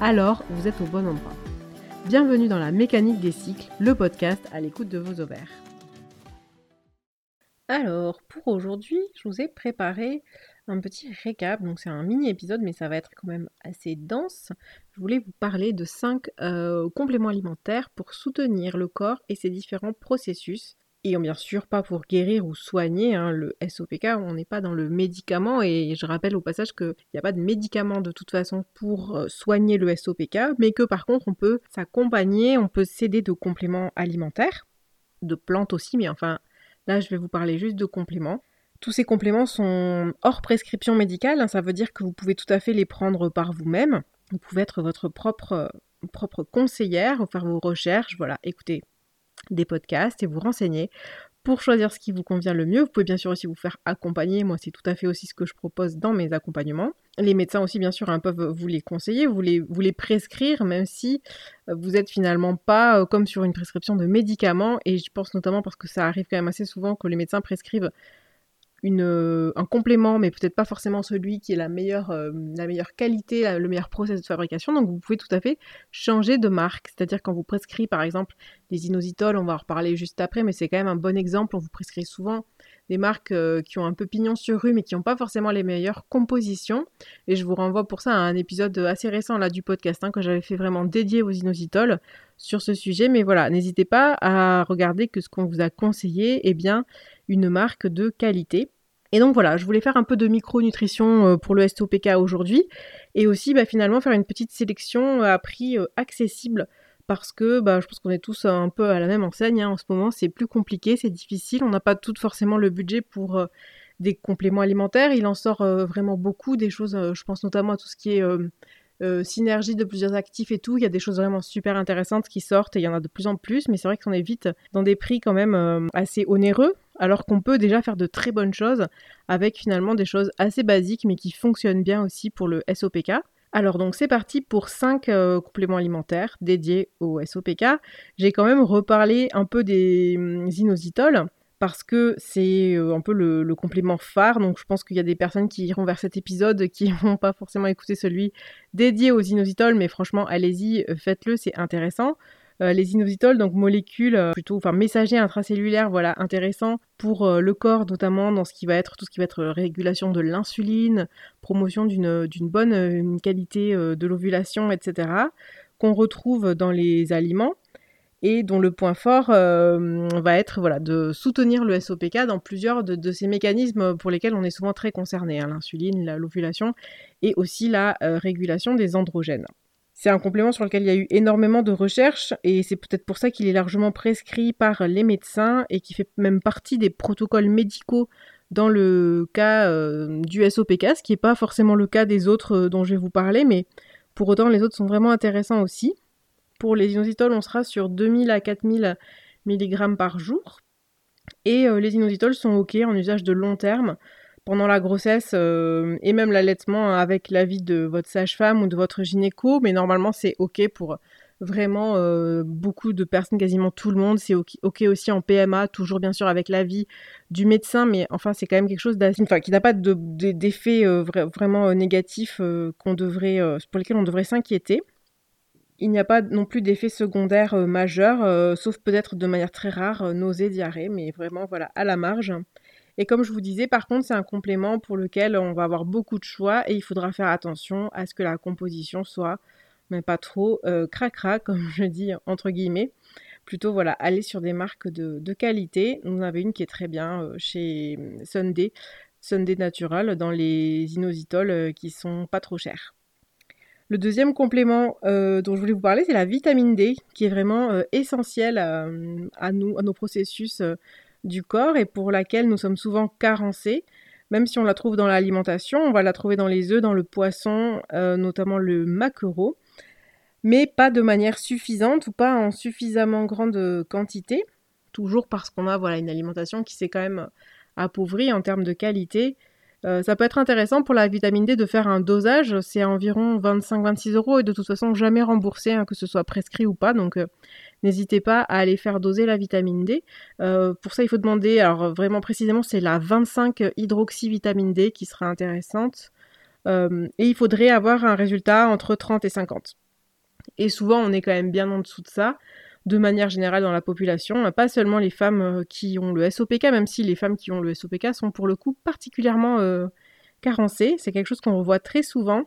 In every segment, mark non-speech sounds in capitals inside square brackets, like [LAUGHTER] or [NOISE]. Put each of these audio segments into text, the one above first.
alors vous êtes au bon endroit. Bienvenue dans la mécanique des cycles, le podcast à l'écoute de vos ovaires. Alors, pour aujourd'hui, je vous ai préparé un petit récap. Donc, c'est un mini épisode, mais ça va être quand même assez dense. Je voulais vous parler de 5 euh, compléments alimentaires pour soutenir le corps et ses différents processus et bien sûr pas pour guérir ou soigner. Hein, le SOPK, on n'est pas dans le médicament et je rappelle au passage qu'il n'y a pas de médicament de toute façon pour euh, soigner le SOPK, mais que par contre on peut s'accompagner, on peut s'aider de compléments alimentaires, de plantes aussi, mais enfin là je vais vous parler juste de compléments. Tous ces compléments sont hors prescription médicale, hein, ça veut dire que vous pouvez tout à fait les prendre par vous-même. Vous pouvez être votre propre, propre conseillère, faire vos recherches. Voilà, écoutez, des podcasts et vous renseigner pour choisir ce qui vous convient le mieux. Vous pouvez bien sûr aussi vous faire accompagner. Moi, c'est tout à fait aussi ce que je propose dans mes accompagnements. Les médecins aussi, bien sûr, hein, peuvent vous les conseiller, vous les, prescrire, même si euh, vous êtes finalement pas euh, comme sur une prescription de médicaments. Et je pense notamment parce que ça arrive quand même assez souvent que les médecins prescrivent euh, un complément, mais peut-être pas forcément celui qui est la meilleure, euh, qualité, le meilleur process de fabrication. Donc vous pouvez tout à fait changer de marque. C'est-à-dire quand vous prescrit par exemple des inositols, on va en reparler juste après, mais c'est quand même un bon exemple. On vous prescrit souvent des marques euh, qui ont un peu pignon sur rue, mais qui n'ont pas forcément les meilleures compositions. Et je vous renvoie pour ça à un épisode assez récent là du podcast hein, que j'avais fait vraiment dédié aux inositols sur ce sujet. Mais voilà, n'hésitez pas à regarder que ce qu'on vous a conseillé est bien une marque de qualité. Et donc voilà, je voulais faire un peu de micronutrition euh, pour le SOPK aujourd'hui et aussi bah, finalement faire une petite sélection à prix euh, accessible parce que bah, je pense qu'on est tous un peu à la même enseigne hein. en ce moment, c'est plus compliqué, c'est difficile, on n'a pas tout forcément le budget pour euh, des compléments alimentaires, il en sort vraiment beaucoup, des choses, je pense notamment à tout ce qui est euh, synergie de plusieurs actifs et tout. Il y a des choses vraiment super intéressantes qui sortent et il y en a de plus en plus, mais c'est vrai qu'on est vite dans des prix quand même euh, assez onéreux, alors qu'on peut déjà faire de très bonnes choses avec finalement des choses assez basiques mais qui fonctionnent bien aussi pour le SOPK. Alors donc c'est parti pour 5 euh, compléments alimentaires dédiés au SOPK. J'ai quand même reparlé un peu des hum, inositols parce que c'est euh, un peu le, complément phare. Donc je pense qu'il y a des personnes qui iront vers cet épisode qui [LAUGHS] vont pas forcément écouter celui dédié aux inositols, mais franchement, allez-y, euh, faites-le, c'est intéressant. Euh, les inositols, donc molécules plutôt, enfin messagers intracellulaires, voilà, intéressants pour le corps, notamment dans ce qui va être tout ce qui va être régulation de l'insuline, promotion d'une bonne qualité de l'ovulation, etc., qu'on retrouve dans les aliments et dont le point fort euh, va être de soutenir le SOPK dans plusieurs de, ces mécanismes pour lesquels on est souvent très concerné, hein, l'insuline, l'ovulation et aussi la euh, régulation des androgènes. C'est un complément sur lequel il y a eu énormément de recherches et c'est peut-être pour ça qu'il est largement prescrit par les médecins et qui fait même partie des protocoles médicaux dans le cas euh, du SOPK, ce qui n'est pas forcément le cas des autres dont je vais vous parler, mais pour autant les autres sont vraiment intéressants aussi. Pour les inositols, on sera sur 2000 à 4000 mg par jour. Et euh, les inositols sont OK en usage de long terme pendant la grossesse euh, et même l'allaitement avec l'avis de votre sage-femme ou de votre gynéco. Mais normalement, c'est OK pour vraiment euh, beaucoup de personnes, quasiment tout le monde. C'est OK, aussi en PMA, toujours bien sûr avec l'avis du médecin, mais enfin c'est quand même quelque chose qui n'a pas d'effet vraiment négatif qu'on devrait, pour lesquels on devrait s'inquiéter. Il n'y a pas non plus d'effet secondaire euh, majeur, euh, sauf peut-être de manière très rare, euh, nausée, diarrhée, mais vraiment voilà, à la marge. Et comme je vous disais, par contre, c'est un complément pour lequel on va avoir beaucoup de choix et il faudra faire attention à ce que la composition soit, mais pas trop cracra, [LAUGHS] comme je dis entre guillemets. Plutôt, voilà, aller sur des marques de, de qualité. On avait une qui est très bien chez Sunday, Sunday Natural, dans les inositols qui sont pas trop chers. Le deuxième complément euh, dont je voulais vous parler, c'est la vitamine D, qui est vraiment euh, essentielle euh, à, nous, à nos processus du corps et pour laquelle nous sommes souvent carencés. Même si on la trouve dans l'alimentation, on va la trouver dans les œufs, dans le poisson, notamment le maquereau. mais pas de manière suffisante ou pas en suffisamment grande quantité, toujours parce qu'on a voilà, une alimentation qui s'est quand même appauvrie en termes de qualité. Euh, ça peut être intéressant pour la vitamine D de faire un dosage, c'est environ 25-26 euros et de toute façon jamais remboursé, hein, que ce soit prescrit ou pas, donc euh, n'hésitez pas à aller faire doser la vitamine D. Euh, pour ça, il faut demander, alors vraiment précisément, c'est la 25 hydroxyvitamine D qui sera intéressante. et il faudrait avoir un résultat entre 30 et 50. Et souvent, on est quand même bien en dessous de ça de manière générale dans la population, pas seulement les femmes euh, qui ont le SOPK, même si les femmes qui ont le SOPK sont pour le coup particulièrement euh, carencées. C'est quelque chose qu'on revoit très souvent.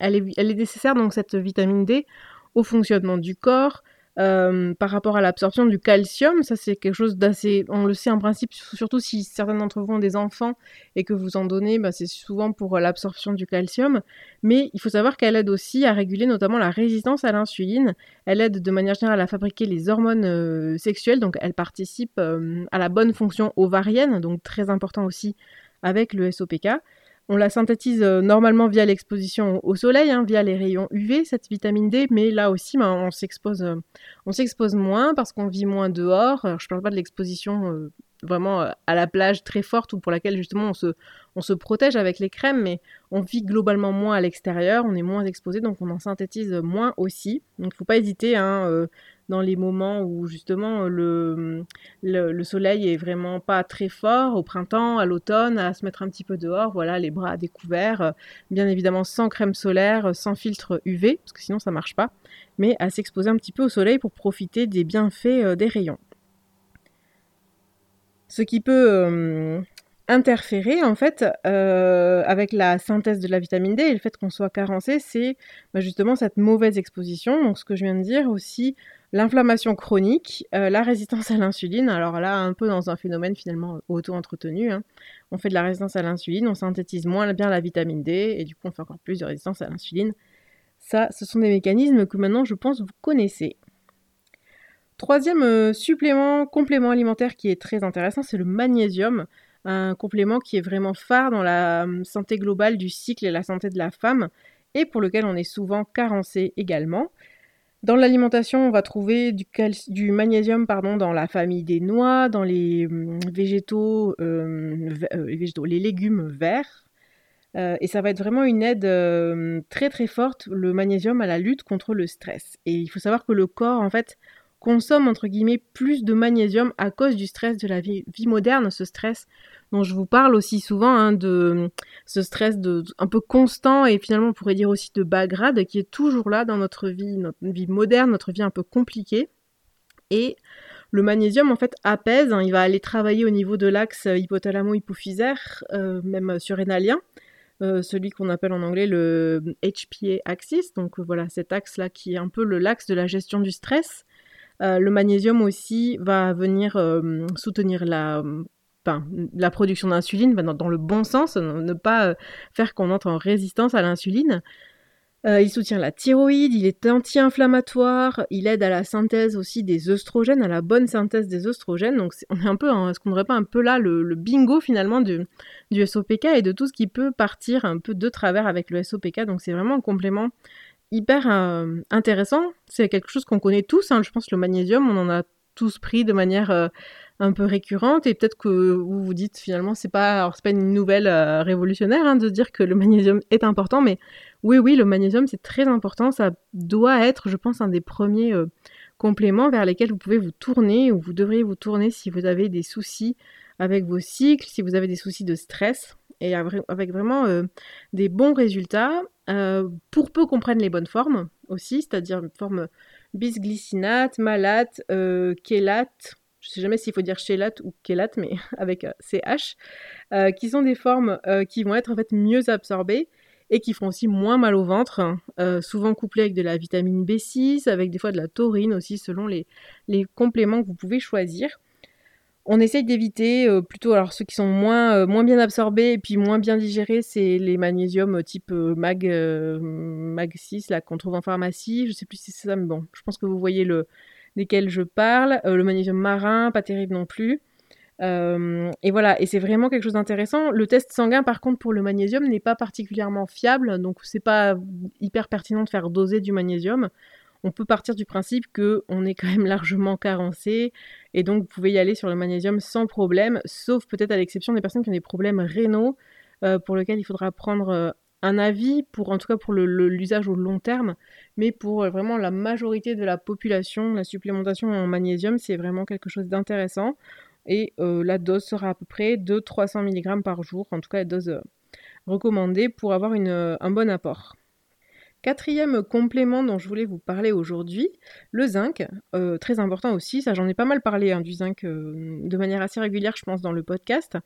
Elle est, elle est, nécessaire donc cette vitamine D au fonctionnement du corps, euh, par rapport à l'absorption du calcium, ça c'est quelque chose d'assez, on le sait en principe, surtout si certains d'entre vous ont des enfants et que vous en donnez, bah, c'est souvent pour euh, l'absorption du calcium. Mais il faut savoir qu'elle aide aussi à réguler notamment la résistance à l'insuline. Elle aide de manière générale à fabriquer les hormones euh, sexuelles, donc elle participe à la bonne fonction ovarienne, donc très important aussi avec le SOPK. On la synthétise euh, normalement via l'exposition au soleil, hein, via les rayons UV, cette vitamine D, mais là aussi, ben, on s'expose, euh, on s'expose moins parce qu'on vit moins dehors. je ne parle pas de l'exposition euh, vraiment à la plage très forte ou pour laquelle justement on se, on se protège avec les crèmes, mais on vit globalement moins à l'extérieur, on est moins exposé, donc on en synthétise moins aussi. Donc il ne faut pas hésiter hein, dans les moments où justement le, le, soleil est vraiment pas très fort, au printemps, à l'automne, à se mettre un petit peu dehors, voilà, les bras à découvert, euh, bien évidemment sans crème solaire, sans filtre UV, parce que sinon ça marche pas, mais à s'exposer un petit peu au soleil pour profiter des bienfaits euh, des rayons. Ce qui peut euh, interférer en fait euh, avec la synthèse de la vitamine D et le fait qu'on soit carencé, c'est bah, justement cette mauvaise exposition. Donc ce que je viens de dire aussi, l'inflammation chronique, euh, la résistance à l'insuline. Alors là, un peu dans un phénomène finalement auto-entretenu. Hein. On fait de la résistance à l'insuline, on synthétise moins bien la vitamine D et du coup on fait encore plus de résistance à l'insuline. Ça, ce sont des mécanismes que maintenant je pense vous connaissez. Troisième euh, supplément, complément alimentaire qui est très intéressant, c'est le magnésium un complément qui est vraiment phare dans la hum, santé globale du cycle et la santé de la femme, et pour lequel on est souvent carencé également. Dans l'alimentation, on va trouver du, magnésium pardon, dans la famille des noix, dans les hum, végétaux, euh, végétaux, les légumes verts. Euh, et ça va être vraiment une aide très très forte, le magnésium, à la lutte contre le stress. Et il faut savoir que le corps, en fait, consomme entre guillemets plus de magnésium à cause du stress de la vie, moderne, ce stress dont je vous parle aussi souvent, hein, de ce stress de, un peu constant et finalement on pourrait dire aussi de bas grade qui est toujours là dans notre vie, notre vie moderne, notre vie un peu compliquée. Et le magnésium en fait apaise, hein, il va aller travailler au niveau de l'axe hypothalamo-hypophysaire, euh, même surrénalien. Euh, celui qu'on appelle en anglais le HPA axis, donc voilà cet axe là qui est un peu l'axe de la gestion du stress euh, le magnésium aussi va venir euh, soutenir la, la production d'insuline dans, le bon sens, ne pas euh, faire qu'on entre en résistance à l'insuline. il soutient la thyroïde, il est anti-inflammatoire, il aide à la synthèse aussi des œstrogènes, à la bonne synthèse des œstrogènes. Donc on est un peu, est-ce qu'on n'aurait pas un peu là le, bingo finalement du, SOPK et de tout ce qui peut partir un peu de travers avec le SOPK. Donc c'est vraiment un complément hyper euh, intéressant. C'est quelque chose qu'on connaît tous. Hein. Je pense le magnésium, on en a tous pris de manière euh, un peu récurrente. Et peut-être que vous vous dites finalement, c'est pas, pas une nouvelle euh, révolutionnaire hein, de dire que le magnésium est important. Mais oui, oui, le magnésium, c'est très important. Ça doit être, je pense, un des premiers compléments vers lesquels vous pouvez vous tourner ou vous devriez vous tourner si vous avez des soucis avec vos cycles, si vous avez des soucis de stress et avec vraiment des bons résultats. Euh, pour peu qu'on prenne les bonnes formes aussi, c'est-à-dire une forme bisglycinate, malate, euh, chélate, je ne sais jamais s'il faut dire chélate ou chélate, mais [LAUGHS] avec CH, euh, qui sont des formes qui vont être en fait mieux absorbées et qui font aussi moins mal au ventre, souvent couplées avec de la vitamine B6, avec des fois de la taurine aussi, selon les compléments que vous pouvez choisir. On essaye d'éviter euh, plutôt, ceux qui sont moins, euh, moins bien absorbés et puis moins bien digérés, c'est les magnésiums euh, type mag 6 là, qu'on trouve en pharmacie. Je sais plus si c'est ça, mais bon, je pense que vous voyez le, desquels je parle. le magnésium marin, pas terrible non plus. et voilà, et c'est vraiment quelque chose d'intéressant. Le test sanguin, par contre, pour le magnésium n'est pas particulièrement fiable, donc c'est pas hyper pertinent de faire doser du magnésium. On peut partir du principe que on est quand même largement carencé, et donc vous pouvez y aller sur le magnésium sans problème, sauf peut-être à l'exception des personnes qui ont des problèmes rénaux, pour lesquels il faudra prendre un avis pour en tout cas pour l'usage au long terme, mais pour euh, vraiment la majorité de la population, la supplémentation en magnésium, c'est vraiment quelque chose d'intéressant. Et euh, la dose sera à peu près de 300 mg par jour, en tout cas la dose euh, recommandée pour avoir un bon apport. Quatrième complément dont je voulais vous parler aujourd'hui, le zinc, euh, très important aussi, ça j'en ai pas mal parlé hein, du zinc euh, de manière assez régulière je pense dans le podcast.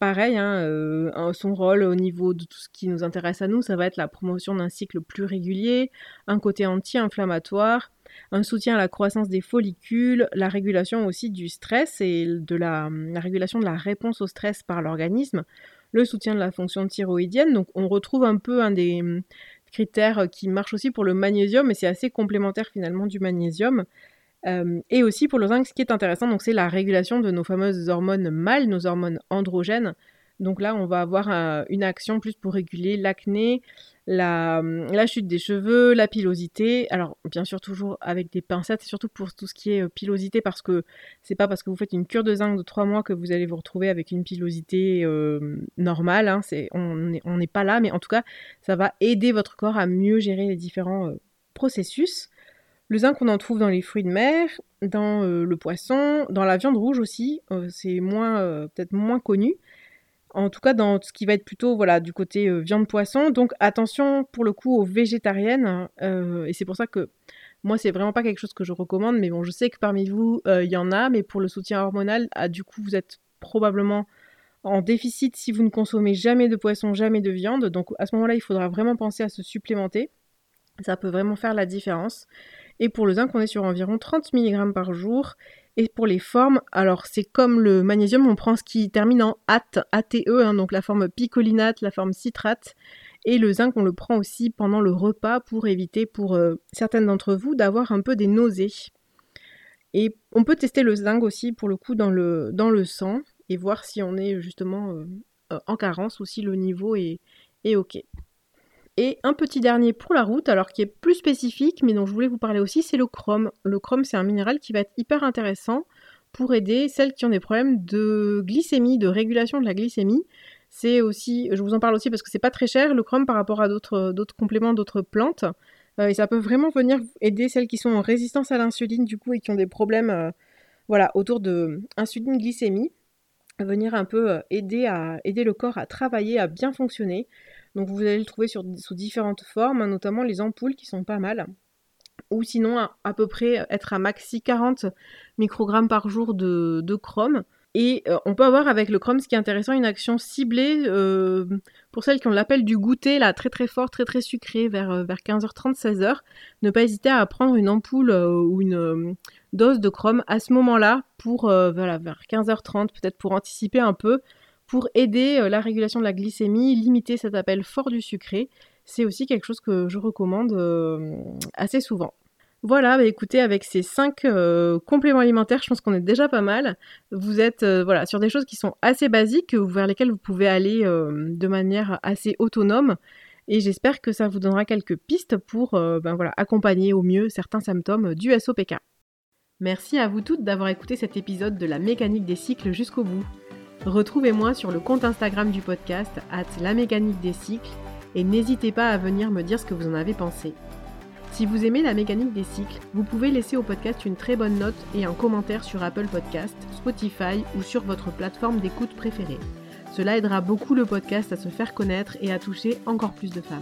Pareil, hein, euh, son rôle au niveau de tout ce qui nous intéresse à nous, ça va être la promotion d'un cycle plus régulier, un côté anti-inflammatoire, un soutien à la croissance des follicules, la régulation aussi du stress et de la régulation de la réponse au stress par l'organisme, le soutien de la fonction thyroïdienne. Donc on retrouve un peu un des critère euh, qui marche aussi pour le magnésium, mais c'est assez complémentaire finalement du magnésium. Euh, et aussi pour le zinc, ce qui est intéressant, donc c'est la régulation de nos fameuses hormones mâles, nos hormones androgènes. Donc là, on va avoir euh, une action plus pour réguler l'acné, la, la, chute des cheveux, la pilosité. Alors, bien sûr, toujours avec des pincettes, surtout pour tout ce qui est euh, pilosité, parce que c'est pas parce que vous faites une cure de zinc de 3 mois que vous allez vous retrouver avec une pilosité euh, normale. Hein. on n'est pas là, mais en tout cas, ça va aider votre corps à mieux gérer les différents processus. Le zinc, on en trouve dans les fruits de mer, dans le poisson, dans la viande rouge aussi. c'est moins, peut-être moins connu en tout cas dans ce qui va être plutôt voilà du côté euh, viande poisson. Donc attention pour le coup aux végétariennes euh, et c'est pour ça que moi c'est vraiment pas quelque chose que je recommande mais bon je sais que parmi vous euh, il y en a mais pour le soutien hormonal ah, du coup vous êtes probablement en déficit si vous ne consommez jamais de poisson, jamais de viande. Donc à ce moment-là il faudra vraiment penser à se supplémenter. Ça peut vraiment faire la différence. Et pour le zinc, on est sur environ 30 mg par jour. Et pour les formes, alors c'est comme le magnésium, on prend ce qui termine en AT, ATE, hein, donc la forme picolinate, la forme citrate. Et le zinc, on le prend aussi pendant le repas pour éviter pour euh, certaines d'entre vous d'avoir un peu des nausées. Et on peut tester le zinc aussi pour le coup dans le, sang et voir si on est justement euh, en carence ou si le niveau est, est OK. Et un petit dernier pour la route, alors qui est plus spécifique, mais dont je voulais vous parler aussi, c'est le chrome. Le chrome, c'est un minéral qui va être hyper intéressant pour aider celles qui ont des problèmes de glycémie, de régulation de la glycémie. C'est aussi, je vous en parle aussi parce que c'est pas très cher le chrome par rapport à d'autres, compléments, d'autres plantes. Euh, et ça peut vraiment venir aider celles qui sont en résistance à l'insuline du coup et qui ont des problèmes euh, voilà, autour de insuline glycémie. Venir un peu euh, aider, à, aider le corps à travailler, à bien fonctionner. Donc vous allez le trouver sous différentes formes, notamment les ampoules qui sont pas mal. Ou sinon à, peu près être à maxi 40 microgrammes par jour de, chrome. Et euh, on peut avoir avec le chrome, ce qui est intéressant, une action ciblée euh, pour celles qui ont l'appel du goûter, là, très très fort, très très sucré, vers, euh, vers 15h30, 16h. Ne pas hésiter à prendre une ampoule ou une dose de chrome à ce moment-là, pour, vers 15h30, peut-être pour anticiper un peu, pour aider euh, la régulation de la glycémie, limiter cet appel fort du sucré. C'est aussi quelque chose que je recommande euh, assez souvent. Voilà, bah écoutez, avec ces 5 euh, compléments alimentaires, je pense qu'on est déjà pas mal. Vous êtes voilà, sur des choses qui sont assez basiques, vers lesquelles vous pouvez aller de manière assez autonome. Et j'espère que ça vous donnera quelques pistes pour ben voilà, accompagner au mieux certains symptômes du SOPK. Merci à vous toutes d'avoir écouté cet épisode de la mécanique des cycles jusqu'au bout. Retrouvez-moi sur le compte Instagram du podcast, at la mécanique des cycles, et n'hésitez pas à venir me dire ce que vous en avez pensé. Si vous aimez la mécanique des cycles, vous pouvez laisser au podcast une très bonne note et un commentaire sur Apple Podcast, Spotify ou sur votre plateforme d'écoute préférée. Cela aidera beaucoup le podcast à se faire connaître et à toucher encore plus de femmes.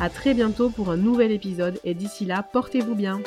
A très bientôt pour un nouvel épisode et d'ici là, portez-vous bien.